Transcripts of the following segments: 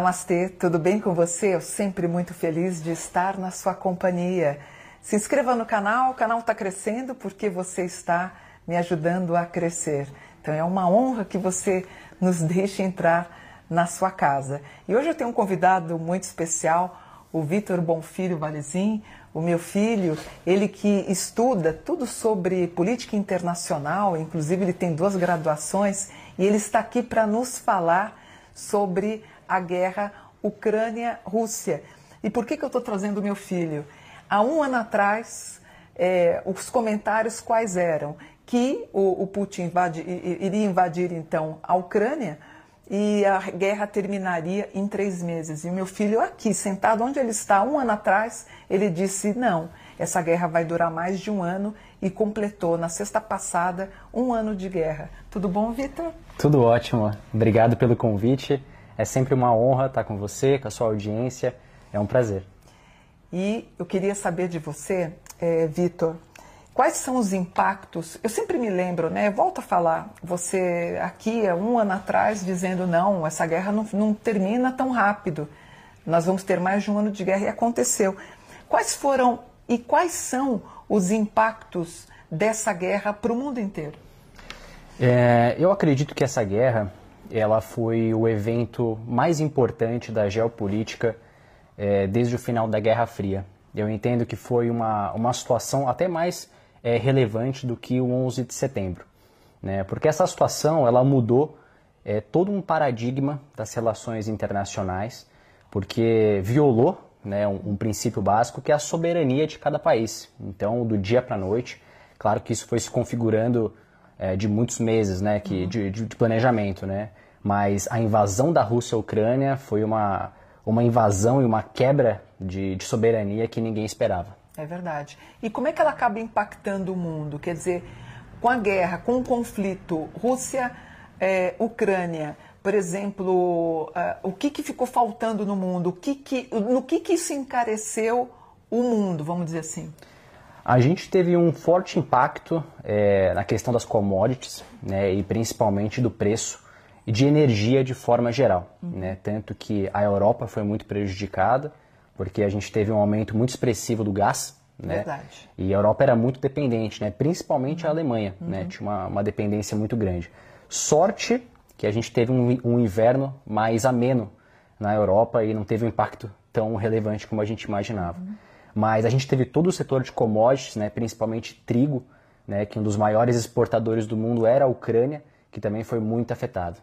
Namastê, tudo bem com você? Eu sempre muito feliz de estar na sua companhia. Se inscreva no canal, o canal está crescendo porque você está me ajudando a crescer. Então é uma honra que você nos deixe entrar na sua casa. E hoje eu tenho um convidado muito especial, o Vitor Bonfilho Valezin, o meu filho, ele que estuda tudo sobre política internacional, inclusive ele tem duas graduações, e ele está aqui para nos falar sobre a guerra Ucrânia-Rússia. E por que, que eu estou trazendo meu filho? Há um ano atrás, é, os comentários quais eram? Que o, o Putin iria invadir então a Ucrânia e a guerra terminaria em três meses. E o meu filho aqui, sentado onde ele está, um ano atrás, ele disse: não, essa guerra vai durar mais de um ano e completou na sexta passada um ano de guerra. Tudo bom, Vitor? Tudo ótimo. Obrigado pelo convite. É sempre uma honra estar com você, com a sua audiência. É um prazer. E eu queria saber de você, é, Vitor, quais são os impactos? Eu sempre me lembro, né? Volto a falar, você aqui há um ano atrás dizendo não, essa guerra não, não termina tão rápido. Nós vamos ter mais de um ano de guerra e aconteceu. Quais foram e quais são os impactos dessa guerra para o mundo inteiro? É, eu acredito que essa guerra ela foi o evento mais importante da geopolítica é, desde o final da Guerra Fria. Eu entendo que foi uma, uma situação até mais é, relevante do que o 11 de setembro, né? porque essa situação ela mudou é, todo um paradigma das relações internacionais, porque violou né, um, um, princípio básico que é a soberania de cada país. Então, do dia para a noite, claro que isso foi se configurando é, de muitos meses né, que, uhum. de, de, planejamento, né? Mas a invasão da Rússia à Ucrânia foi uma, uma invasão e uma quebra de, de soberania que ninguém esperava. É verdade. E como é que ela acaba impactando o mundo? Quer dizer, com a guerra, com o conflito Rússia-Ucrânia, é, por exemplo, uh, o que, que ficou faltando no mundo? O que que, no que, que isso encareceu o mundo, vamos dizer assim? A gente teve um forte impacto é, na questão das commodities né, e principalmente do preço e de energia de forma geral. Uhum. Né? Tanto que a Europa foi muito prejudicada, porque a gente teve um aumento muito expressivo do gás. Né? Verdade. E a Europa era muito dependente, né? principalmente a Alemanha, né? uhum. né? tinha uma, uma, dependência muito grande. Sorte que a gente teve um, um inverno mais ameno na Europa e não teve um impacto tão relevante como a gente imaginava. Uhum. Mas a gente teve todo o setor de commodities, né, principalmente trigo, né, que um dos maiores exportadores do mundo era a Ucrânia, que também foi muito afetado.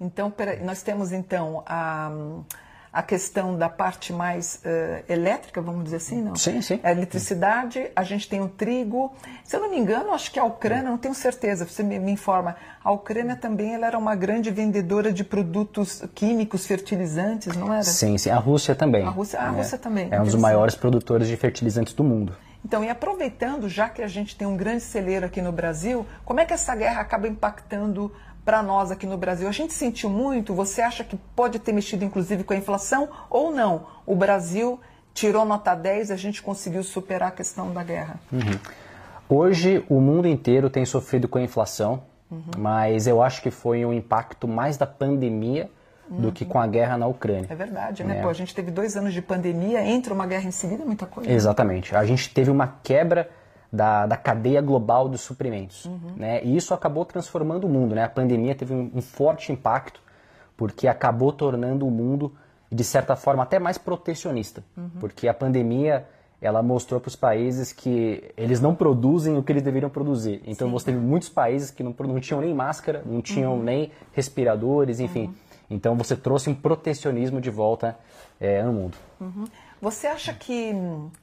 Então, nós temos então a, a questão da parte mais uh, elétrica, vamos dizer assim, não? Sim, sim. A eletricidade, a gente tem o trigo. Se eu não me engano, acho que a Ucrânia, não tenho certeza, você me, me informa, a Ucrânia também ela era uma grande vendedora de produtos químicos, fertilizantes, não era? Sim, sim. A Rússia também. A Rússia, a é, Rússia também. É um dos maiores produtores de fertilizantes do mundo. Então, e aproveitando, já que a gente tem um grande celeiro aqui no Brasil, como é que essa guerra acaba impactando para nós aqui no Brasil? A gente sentiu muito? Você acha que pode ter mexido inclusive com a inflação ou não? O Brasil tirou nota 10 e a gente conseguiu superar a questão da guerra. Uhum. Hoje o mundo inteiro tem sofrido com a inflação, uhum. mas eu acho que foi um impacto mais da pandemia do que com a guerra na Ucrânia. É verdade, né? É. Pô, a gente teve dois anos de pandemia, entra uma guerra em seguida, muita coisa. Exatamente. A gente teve uma quebra da, da cadeia global dos suprimentos. Uhum. Né? E isso acabou transformando o mundo. Né? A pandemia teve um, um forte impacto, porque acabou tornando o mundo, de certa forma, até mais protecionista. Uhum. Porque a pandemia ela mostrou para os países que eles não produzem o que eles deveriam produzir. Então Sim. você teve muitos países que não, não tinham nem máscara, não tinham uhum. nem respiradores, enfim. Uhum. Então você trouxe um protecionismo de volta é, no mundo. Uhum. Você acha que,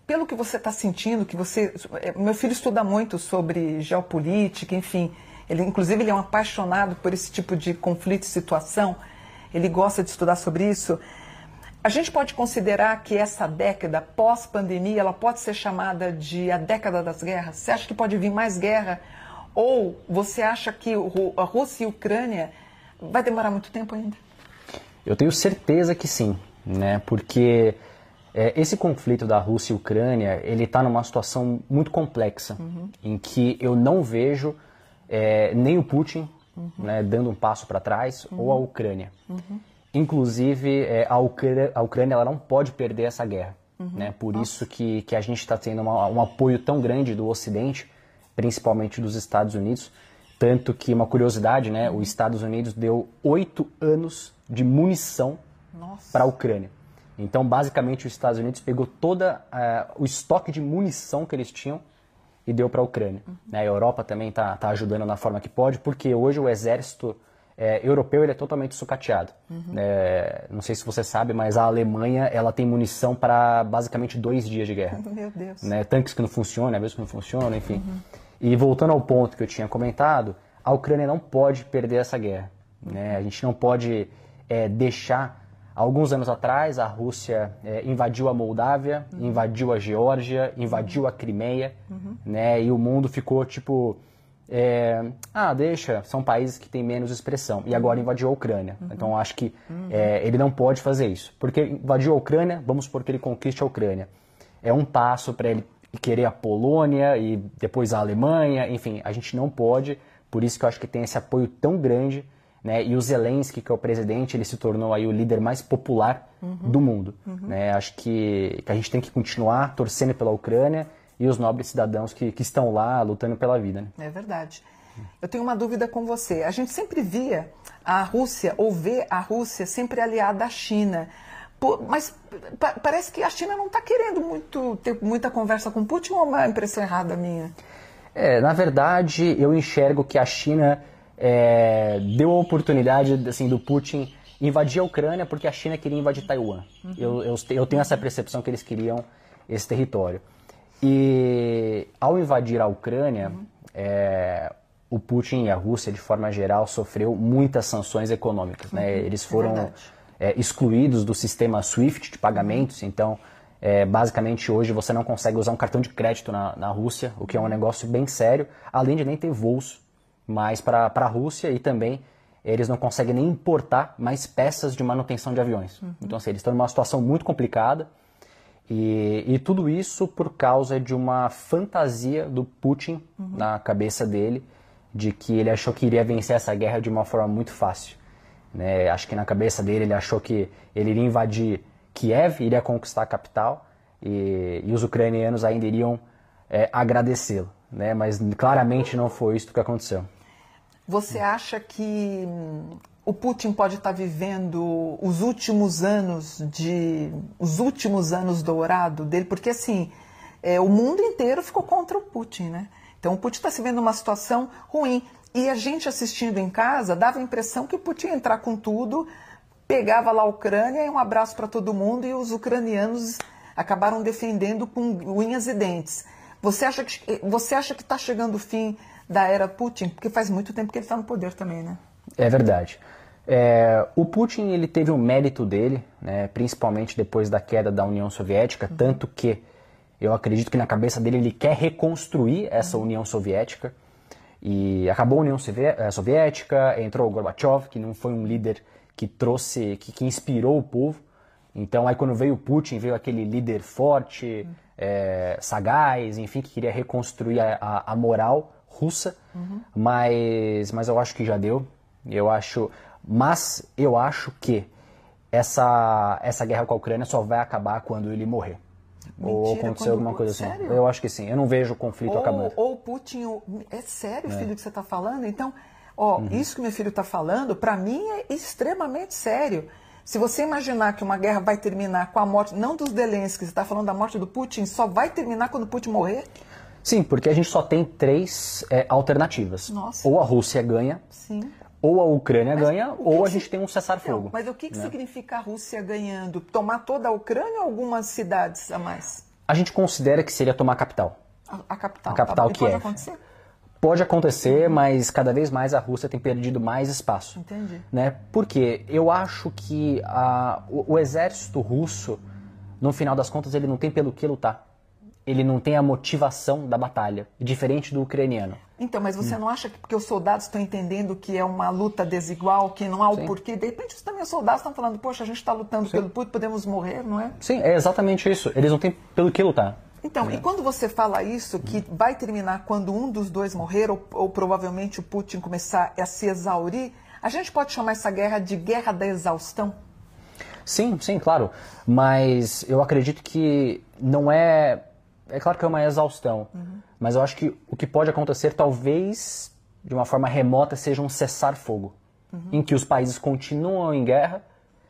pelo que você está sentindo, que você. Eh, meu filho estuda muito sobre geopolítica, enfim. Ele, inclusive, ele é um apaixonado por esse tipo de conflito e situação. Ele gosta de estudar sobre isso. A gente pode considerar que essa década pós-pandemia, ela pode ser chamada de a década das guerras? Você acha que pode vir mais guerra? Ou você acha que a Rússia e a Ucrânia vai demorar muito tempo ainda? Eu tenho certeza que sim, né? Porque é, esse conflito da Rússia e Ucrânia, ele está numa situação muito complexa, uhum. em que eu não vejo é, nem o Putin uhum. né, dando um passo para trás, uhum. ou a Ucrânia. Uhum. Inclusive, é, a, Ucrânia, a Ucrânia ela não pode perder essa guerra. Uhum. Né? Por Nossa. isso que, que a gente está tendo uma, um apoio tão grande do Ocidente, principalmente dos Estados Unidos. Tanto que, uma curiosidade, né? os Estados Unidos deu oito anos de munição para a Ucrânia. Então, basicamente, os Estados Unidos pegou todo uh, o estoque de munição que eles tinham e deu para a Ucrânia. Uhum. Né? A Europa também está tá ajudando na forma que pode, porque hoje o exército é, europeu ele é totalmente sucateado. Uhum. É, não sei se você sabe, mas a Alemanha ela tem munição para basicamente dois dias de guerra. Meu Deus. Né? Tanques que não funcionam, aviões que não funcionam, enfim. Uhum. E voltando ao ponto que eu tinha comentado, a Ucrânia não pode perder essa guerra. Né? A gente não pode é, deixar Alguns anos atrás, a Rússia é, invadiu a Moldávia, uhum. invadiu a Geórgia, invadiu a Crimeia, uhum. né? E o mundo ficou tipo, é, ah, deixa, são países que têm menos expressão. E agora invadiu a Ucrânia. Uhum. Então acho que é, ele não pode fazer isso. Porque invadiu a Ucrânia, vamos supor que ele conquiste a Ucrânia. É um passo para ele querer a Polônia e depois a Alemanha, enfim, a gente não pode. Por isso que eu acho que tem esse apoio tão grande né? E o Zelensky, que é o presidente, ele se tornou aí o líder mais popular uhum. do mundo. Uhum. Né? Acho que, que a gente tem que continuar torcendo pela Ucrânia e os nobres cidadãos que, que estão lá lutando pela vida. Né? É verdade. Eu tenho uma dúvida com você. A gente sempre via a Rússia, ou vê a Rússia sempre aliada à China. Mas parece que a China não está querendo muito ter muita conversa com Putin ou é uma impressão errada minha? É, na verdade, eu enxergo que a China é, deu a oportunidade assim, do Putin invadir a Ucrânia porque a China queria invadir Taiwan. Uhum. Eu, eu, eu, tenho essa percepção que eles queriam esse território. E ao invadir a Ucrânia, uhum. é, o Putin e a Rússia, de forma geral, sofreu muitas sanções econômicas. Né? Uhum. Né? Eles é foram é excluídos do sistema SWIFT de pagamentos, então é, basicamente, hoje você não consegue usar um cartão de crédito na, na Rússia, o que é um negócio bem sério, além de nem ter voos mais para a Rússia e também eles não conseguem nem importar mais peças de manutenção de aviões. Uhum. Então, assim, eles estão numa situação muito complicada e, e, tudo isso por causa de uma fantasia do Putin uhum. na cabeça dele de que ele achou que iria vencer essa guerra de uma forma muito fácil. Né? Acho que na cabeça dele ele achou que ele iria invadir Kiev, iria conquistar a capital e, e os ucranianos ainda iriam é, agradecê-lo. Né? Mas claramente não foi isso que aconteceu. Você acha que hum, o Putin pode estar vivendo os últimos anos de os últimos anos dourado dele? Porque assim, é, o mundo inteiro ficou contra o Putin, né? Então o Putin está se vendo numa situação ruim. E a gente assistindo em casa dava a impressão que o Putin ia entrar com tudo, pegava lá a Ucrânia e um abraço para todo mundo, e os ucranianos acabaram defendendo com unhas e dentes. Você acha que você acha que está chegando o fim da era Putin? Porque faz muito tempo que ele está no poder também, né? É verdade. É, o Putin ele teve o um mérito dele, né, principalmente depois da queda da União Soviética, uhum. tanto que eu acredito que na cabeça dele ele quer reconstruir essa uhum. União Soviética. E acabou a União eh, Soviética, entrou o Gorbachev, que não foi um líder que trouxe, que, que inspirou o povo. Então aí quando veio o Putin, veio aquele líder forte, uhum. é, sagaz, enfim, que queria reconstruir a, a, a moral russa, uhum. mas, mas eu acho que já deu. Eu acho, mas eu acho que essa, essa guerra com a Ucrânia só vai acabar quando ele morrer. Mentira, ou acontecer alguma coisa assim. Sério? Eu acho que sim. Eu não vejo o conflito ou, acabando. Ou Putin. É sério, é. filho, que você está falando? Então, ó, uhum. isso que meu filho está falando, para mim é extremamente sério. Se você imaginar que uma guerra vai terminar com a morte, não dos Zelensky, você está falando da morte do Putin, só vai terminar quando o Putin morrer? Sim, porque a gente só tem três é, alternativas. Nossa. Ou a Rússia ganha, Sim. ou a Ucrânia mas ganha, ou a gente tem um cessar-fogo. Mas o que, que né? significa a Rússia ganhando? Tomar toda a Ucrânia ou algumas cidades a mais? A gente considera que seria tomar a capital. A, a capital. A capital tá, que é. acontecer? Pode acontecer, mas cada vez mais a Rússia tem perdido mais espaço. Entendi. Né? Porque eu acho que a, o, o exército russo, no final das contas, ele não tem pelo que lutar ele não tem a motivação da batalha, diferente do ucraniano. Então, mas você hum. não acha que porque os soldados estão entendendo que é uma luta desigual, que não há o Sim. porquê? De repente, também os soldados estão falando, poxa, a gente está lutando Sim. pelo puto, podemos morrer, não é? Sim, é exatamente isso. Eles não têm pelo que lutar. Então, é. e quando você fala isso, que hum. vai terminar quando um dos dois morrer, ou, ou provavelmente o Putin começar a se exaurir, a gente pode chamar essa guerra de guerra da exaustão? Sim, sim, claro. Mas eu acredito que não é. É claro que é uma exaustão. Uhum. Mas eu acho que o que pode acontecer, talvez, de uma forma remota, seja um cessar-fogo. Uhum. Em que os países continuam em guerra,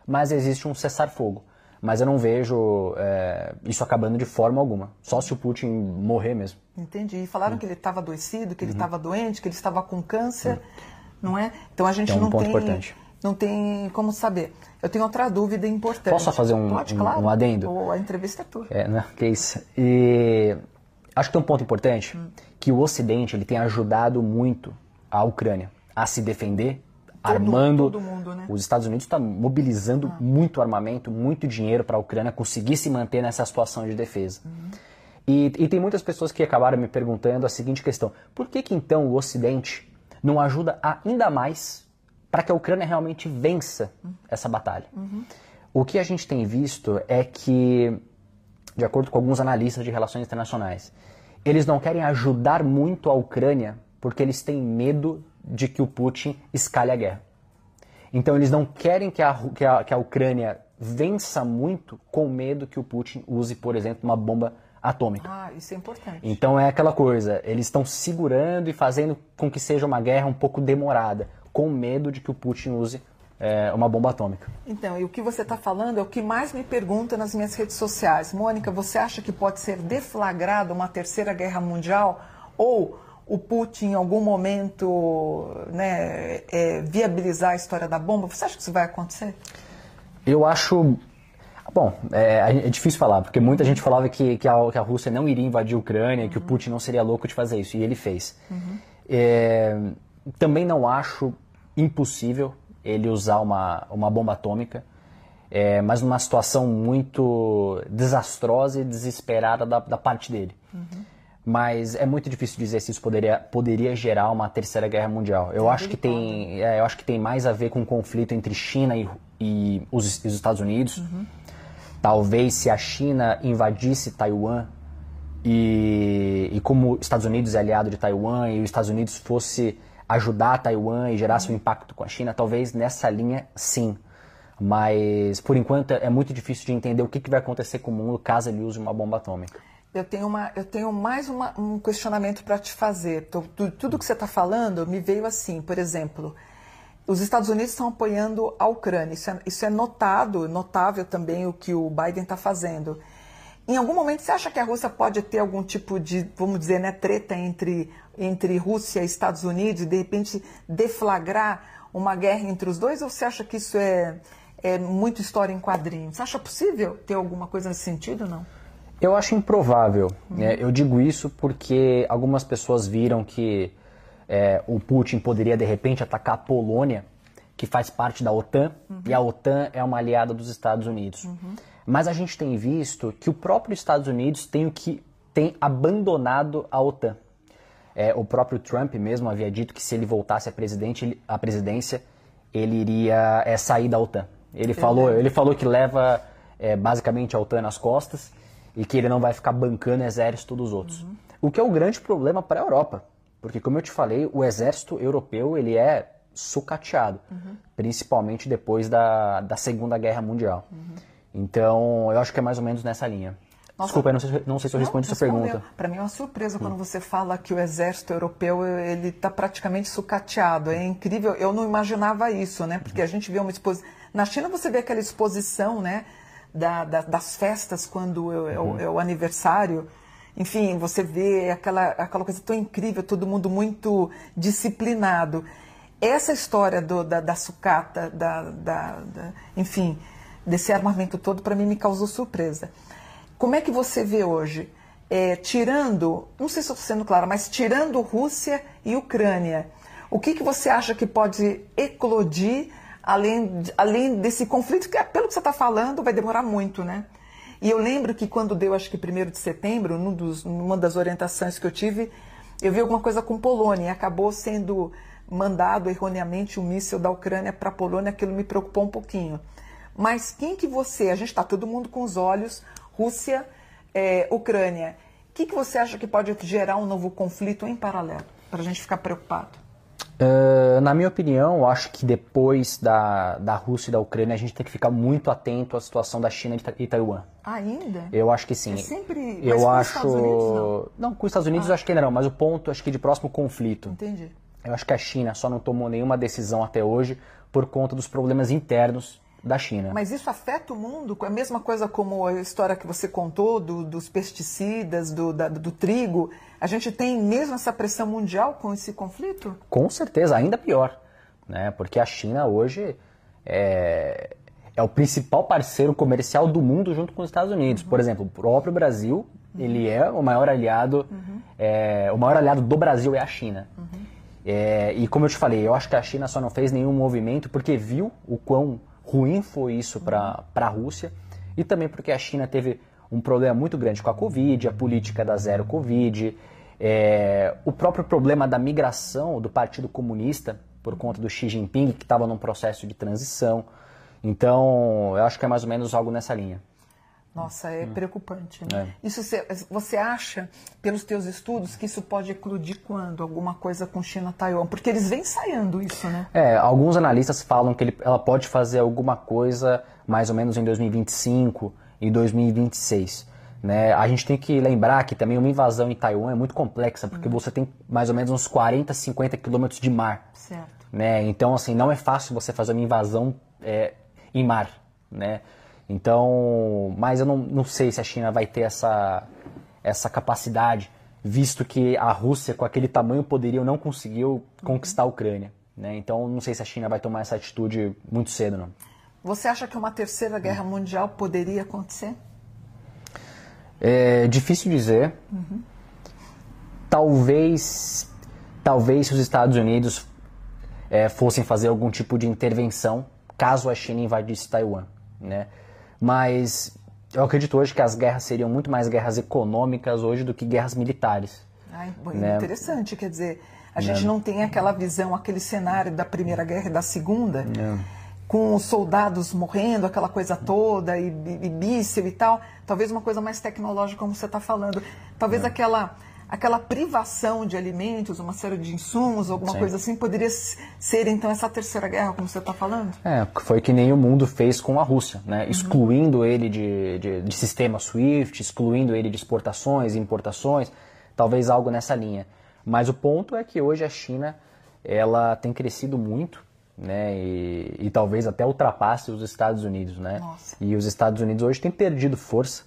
mas existe um cessar-fogo. Mas eu não vejo é, isso acabando de forma alguma. Só se o Putin morrer mesmo. Entendi. E falaram uhum. que ele estava adoecido, que ele estava uhum. doente, que ele estava com câncer, não é? Então a gente é um não ponto tem. Importante não tem como saber. Eu tenho outra dúvida importante. Posso fazer um, Pode, um, claro. um adendo? Ou a entrevista é tua. É, né? Que isso. E acho que tem um ponto importante, hum. que o Ocidente ele tem ajudado muito a Ucrânia a se defender, todo, armando. Todo mundo, né? Os Estados Unidos estão tá mobilizando ah. muito armamento, muito dinheiro para a Ucrânia conseguir se manter nessa situação de defesa. Uhum. E, e, tem muitas pessoas que acabaram me perguntando a seguinte questão: por que, que então o Ocidente não ajuda ainda mais para que a Ucrânia realmente vença essa batalha. Uhum. O que a gente tem visto é que, de acordo com alguns analistas de relações internacionais, eles não querem ajudar muito a Ucrânia porque eles têm medo de que o Putin escalhe a guerra. Então eles não querem que a, que a, que a Ucrânia vença muito com medo que o Putin use, por exemplo, uma bomba atômica. Ah, isso é importante. Então é aquela coisa, eles estão segurando e fazendo com que seja uma guerra um pouco demorada com medo de que o Putin use é, uma bomba atômica. Então, e o que você está falando é o que mais me pergunta nas minhas redes sociais. Mônica, você acha que pode ser deflagrada uma terceira guerra mundial? Ou o Putin, em algum momento, né, é, viabilizar a história da bomba? Você acha que isso vai acontecer? Eu acho. Bom, é, é difícil falar, porque muita gente falava que, que, a, que a Rússia não iria invadir a Ucrânia, uhum. que o Putin não seria louco de fazer isso, e ele fez. Uhum. É, também não acho impossível ele usar uma, uma bomba atômica, é, mas numa situação muito desastrosa e desesperada da, da parte dele. Uhum. Mas é muito difícil dizer se isso poderia, poderia gerar uma terceira guerra mundial. Eu acho, que tem, é, eu acho que tem mais a ver com o conflito entre China e, e os, os, Estados Unidos. Uhum. Talvez se a China invadisse Taiwan e, e como os Estados Unidos é aliado de Taiwan e os Estados Unidos fosse ajudar Taiwan e gerar seu impacto com a China, talvez nessa linha sim. Mas, por enquanto, é muito difícil de entender o que, que vai acontecer com o mundo caso ele use uma bomba atômica. Eu tenho, uma, eu tenho mais uma, um questionamento para te fazer. Tudo, tudo que você está falando me veio assim, por exemplo, os Estados Unidos estão apoiando a Ucrânia. Isso é, isso é notado, notável também o que o Biden está fazendo. Em algum momento você acha que a Rússia pode ter algum tipo de, vamos dizer, né, treta entre, entre Rússia e Estados Unidos e de repente deflagrar uma guerra entre os dois? Ou você acha que isso é, é muito história em quadrinhos? Você acha possível ter alguma coisa nesse sentido não? Eu acho improvável. Uhum. Né? Eu digo isso porque algumas pessoas viram que é, o Putin poderia de repente atacar a Polônia, que faz parte da OTAN, uhum. e a OTAN é uma aliada dos Estados Unidos. Uhum. Mas a gente tem visto que o próprio Estados Unidos tem, que, tem abandonado a OTAN. É, o próprio Trump mesmo havia dito que se ele voltasse a presidência, ele iria é, sair da OTAN. Ele falou, ele falou que leva é, basicamente a OTAN nas costas e que ele não vai ficar bancando o exército dos outros. Uhum. O que é um grande problema para a Europa, porque como eu te falei, o exército europeu ele é sucateado, uhum. principalmente depois da, da Segunda Guerra Mundial. Uhum. Então, eu acho que é mais ou menos nessa linha. Nossa, Desculpa, eu não sei, não sei se eu respondi sua pergunta. Para mim é uma surpresa quando hum. você fala que o exército europeu ele está praticamente sucateado. É incrível. Eu não imaginava isso, né? Porque a gente vê uma exposição. Na China você vê aquela exposição, né? Da, da, das festas quando é, uhum. é, o aniversário. Enfim, você vê aquela, aquela coisa tão incrível, todo mundo muito disciplinado. Essa história do, da, da sucata, da, da, enfim, desse armamento todo, para mim me causou surpresa. Como é que você vê hoje, é, tirando, não sei se estou sendo clara, mas tirando Rússia e Ucrânia, o que, que você acha que pode eclodir além, além desse conflito, que pelo que você está falando vai demorar muito, né? E eu lembro que quando deu, acho que 1 de setembro, num dos, numa das orientações que eu tive, eu vi alguma coisa com Polônia e acabou sendo mandado erroneamente um míssil da Ucrânia para a Polônia, aquilo me preocupou um pouquinho. Mas quem que você, a gente está todo mundo com os olhos, Rússia, é, Ucrânia, o que, que você acha que pode gerar um novo conflito em paralelo, para a gente ficar preocupado? Uh, na minha opinião, eu acho que depois da, da Rússia e da Ucrânia, a gente tem que ficar muito atento à situação da China e Taiwan. Ainda? Eu acho que sim. É sempre. Eu mas com acho. Os Estados Unidos, não. não, com os Estados Unidos Ah. eu acho que ainda não, mas o ponto, acho que de próximo conflito. Entendi. Eu acho que a China só não tomou nenhuma decisão até hoje por conta dos problemas internos da China. Mas isso afeta o mundo? É a mesma coisa como a história que você contou do- dos pesticidas, do, da- do trigo. A gente tem mesmo essa pressão mundial com esse conflito? Com certeza, ainda pior, né? Porque a China hoje é, é o principal parceiro comercial do mundo junto com os Estados Unidos. Por exemplo, o próprio Brasil, ele é o maior aliado, é, o maior aliado do Brasil é a China. É, e como eu te falei, eu acho que a China só não fez nenhum movimento porque viu o quão ruim foi isso para a Rússia e também porque a China teve um problema muito grande com a Covid, a política da zero Covid, é, o próprio problema da migração do Partido Comunista por conta do Xi Jinping, que estava num processo de transição. Então, eu acho que é mais ou menos algo nessa linha. Nossa, é preocupante, né? É. Isso você, você acha, pelos teus estudos, que isso pode eclodir quando? Alguma coisa com China-Taiwan? Porque eles vêm ensaiando isso, né? É, alguns analistas falam que ele- ela pode fazer alguma coisa mais ou menos em 2025 e 2026. Né? A gente tem que lembrar que também uma invasão em Taiwan é muito complexa, porque você tem mais ou menos uns 40, 50 quilômetros de mar. Certo. né? Então, assim, não é fácil você fazer uma invasão é, em mar, né? Então, mas eu não, não sei se a China vai ter essa, essa capacidade, visto que a Rússia, com aquele tamanho poderio, não conseguiu conquistar a Ucrânia, né? Então, não sei se a China vai tomar essa atitude muito cedo, não. Você acha que uma terceira guerra mundial poderia acontecer? É difícil dizer. Talvez, talvez se os Estados Unidos é, fossem fazer algum tipo de intervenção, caso a China invadisse Taiwan, né? Mas eu acredito hoje que as guerras seriam muito mais guerras econômicas hoje do que guerras militares. Ai, Né? Interessante, quer dizer, a gente não tem aquela visão, aquele cenário da Primeira Guerra e da Segunda, com os soldados morrendo, aquela coisa toda, e, e, e míssil e tal. Talvez uma coisa mais tecnológica, como você está falando. Talvez aquela, aquela privação de alimentos, uma série de insumos, alguma Sim. coisa assim, poderia ser então essa Terceira Guerra, como você está falando? É, foi que nem o mundo fez com a Rússia, né? Excluindo ele de, de, de sistema SWIFT, excluindo ele de exportações e importações, talvez algo nessa linha. Mas o ponto é que hoje a China, ela tem crescido muito, né? E, e talvez até ultrapasse os Estados Unidos, né? Nossa. E os Estados Unidos hoje têm perdido força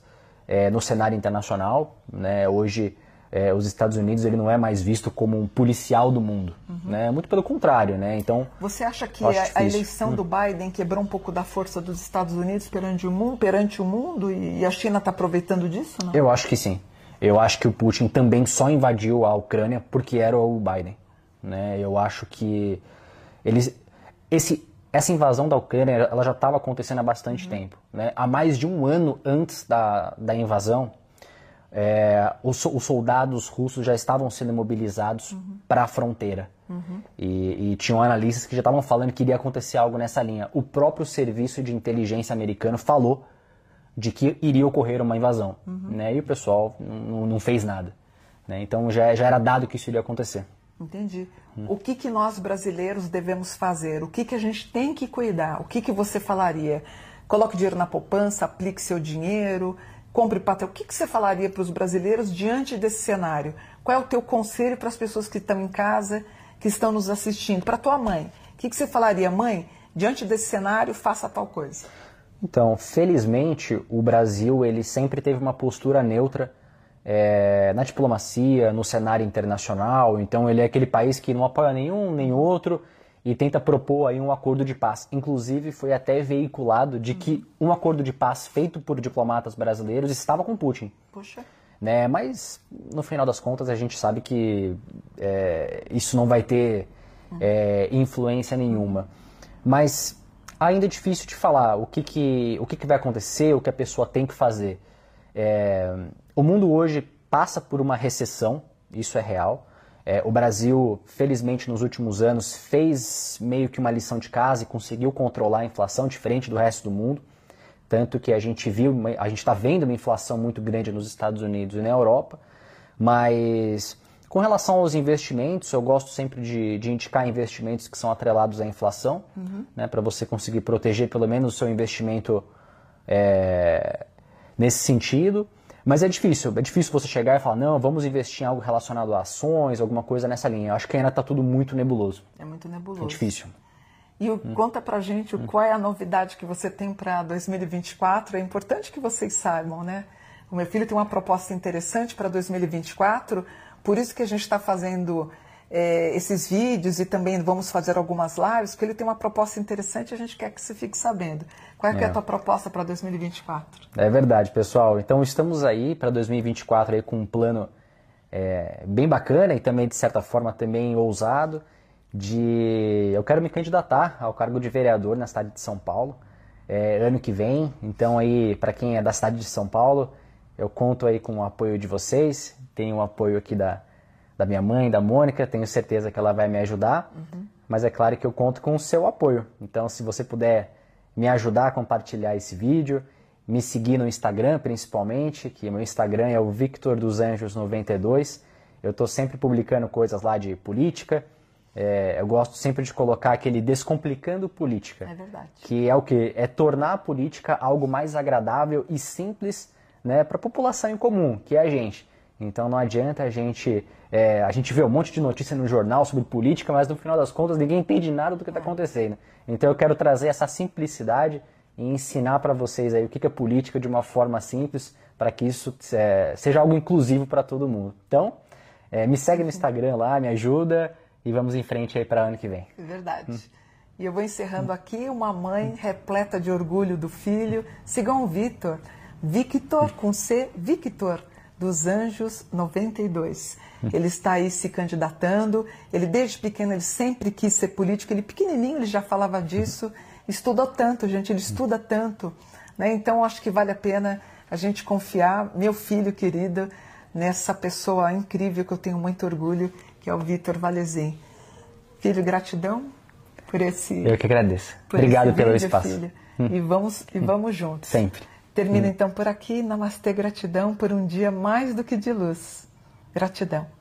é, no cenário internacional, né? Hoje é, os Estados Unidos ele não é mais visto como um policial do mundo, né? Muito pelo contrário, né? Então Você acha que a, a eleição do Biden quebrou um pouco da força dos Estados Unidos perante o mundo, perante o mundo e, a China está aproveitando disso? Não? Eu acho que sim. Eu acho que o Putin também só invadiu a Ucrânia porque era o Biden. Né? Eu acho que eles, esse, essa invasão da Ucrânia ela já estava acontecendo há bastante tempo. Né? Há mais de um ano antes da, da invasão, é, os, os soldados russos já estavam sendo mobilizados para a fronteira. E, e tinham analistas que já estavam falando que iria acontecer algo nessa linha. O próprio serviço de inteligência americano falou de que iria ocorrer uma invasão, né? E o pessoal não, não fez nada, né? Então já, já era dado que isso iria acontecer. Entendi. O que, que nós brasileiros devemos fazer? O que, que a gente tem que cuidar? O que, que você falaria? Coloque dinheiro na poupança, aplique seu dinheiro, compre patrimônio. O que, que você falaria para os brasileiros diante desse cenário? Qual é o teu conselho para as pessoas que estão em casa, que estão nos assistindo? Para tua mãe, o que, que você falaria? Mãe, diante desse cenário, faça tal coisa. Então, felizmente, o Brasil ele sempre teve uma postura neutra é, na diplomacia, no cenário internacional. Então, ele é aquele país que não apoia nenhum nem outro e tenta propor aí um acordo de paz. Inclusive, foi até veiculado de que um acordo de paz feito por diplomatas brasileiros estava com Putin. Poxa, né? Mas no final das contas a gente sabe que é, isso não vai ter é, influência nenhuma. Mas ainda é difícil de falar o que, que, o que, que vai acontecer, o que a pessoa tem que fazer. É, o mundo hoje passa por uma recessão, isso é real. É, o Brasil, felizmente, nos últimos anos, fez meio que uma lição de casa e conseguiu controlar a inflação diferente do resto do mundo. Tanto que a gente viu, a gente está vendo uma inflação muito grande nos Estados Unidos e na Europa, mas Com relação aos investimentos, eu gosto sempre de, de indicar investimentos que são atrelados à inflação, uhum. né, para você conseguir proteger pelo menos o seu investimento é, nesse sentido. Mas é difícil, é difícil você chegar e falar, não, vamos investir em algo relacionado a ações, alguma coisa nessa linha. Eu acho que ainda está tudo muito nebuloso. É muito nebuloso. É difícil. E o, hum. conta pra gente hum. qual é a novidade que você tem para 2024. É importante que vocês saibam, né? O meu filho tem uma proposta interessante para 2024, por isso que a gente está fazendo é, esses vídeos e também vamos fazer algumas lives, porque ele tem uma proposta interessante e a gente quer que você fique sabendo. Qual é, é. é a tua proposta para 2024? É verdade, pessoal. Então estamos aí para 2024 aí com um plano é, bem bacana e também, de certa forma, também ousado de... Eu quero me candidatar ao cargo de vereador na cidade de São Paulo é, ano que vem. Então aí, para quem é da cidade de São Paulo, eu conto aí com o apoio de vocês. Tenho o apoio aqui da da minha mãe, da Mônica, tenho certeza que ela vai me ajudar, uhum. mas é claro que eu conto com o seu apoio. Então, se você puder me ajudar a compartilhar esse vídeo, me seguir no Instagram principalmente, que meu Instagram é o Victor dos Anjos 92. Eu estou sempre publicando coisas lá de política. É, eu gosto sempre de colocar aquele descomplicando política. É verdade. Que é o que? É tornar a política algo mais agradável e simples né, para a população em comum, que é a gente. Então não adianta a gente. É, a gente vê um monte de notícia no jornal sobre política, mas no final das contas ninguém entende nada do que está acontecendo. Então eu quero trazer essa simplicidade e ensinar para vocês aí o que é política de uma forma simples, para que isso é, seja algo inclusivo para todo mundo. Então, é, me segue no Instagram lá, me ajuda e vamos em frente aí para ano que vem. É verdade. Hum. E eu vou encerrando aqui uma mãe repleta de orgulho do filho. Sigam o Vitor. Victor com C, Victor dos Anjos 92. Ele está aí se candidatando. Ele desde pequeno ele sempre quis ser político. Ele pequenininho ele já falava disso. Estudou tanto, gente. Ele estuda tanto, né? Então acho que vale a pena a gente confiar, meu filho querido, nessa pessoa incrível que eu tenho muito orgulho, que é o Vitor Valezin. Filho, gratidão por esse. Eu que agradeço. Obrigado pelo espaço. Filho. E vamos e vamos juntos. Sempre. Termina hum. então por aqui. Namastê, gratidão por um dia mais do que de luz. Gratidão.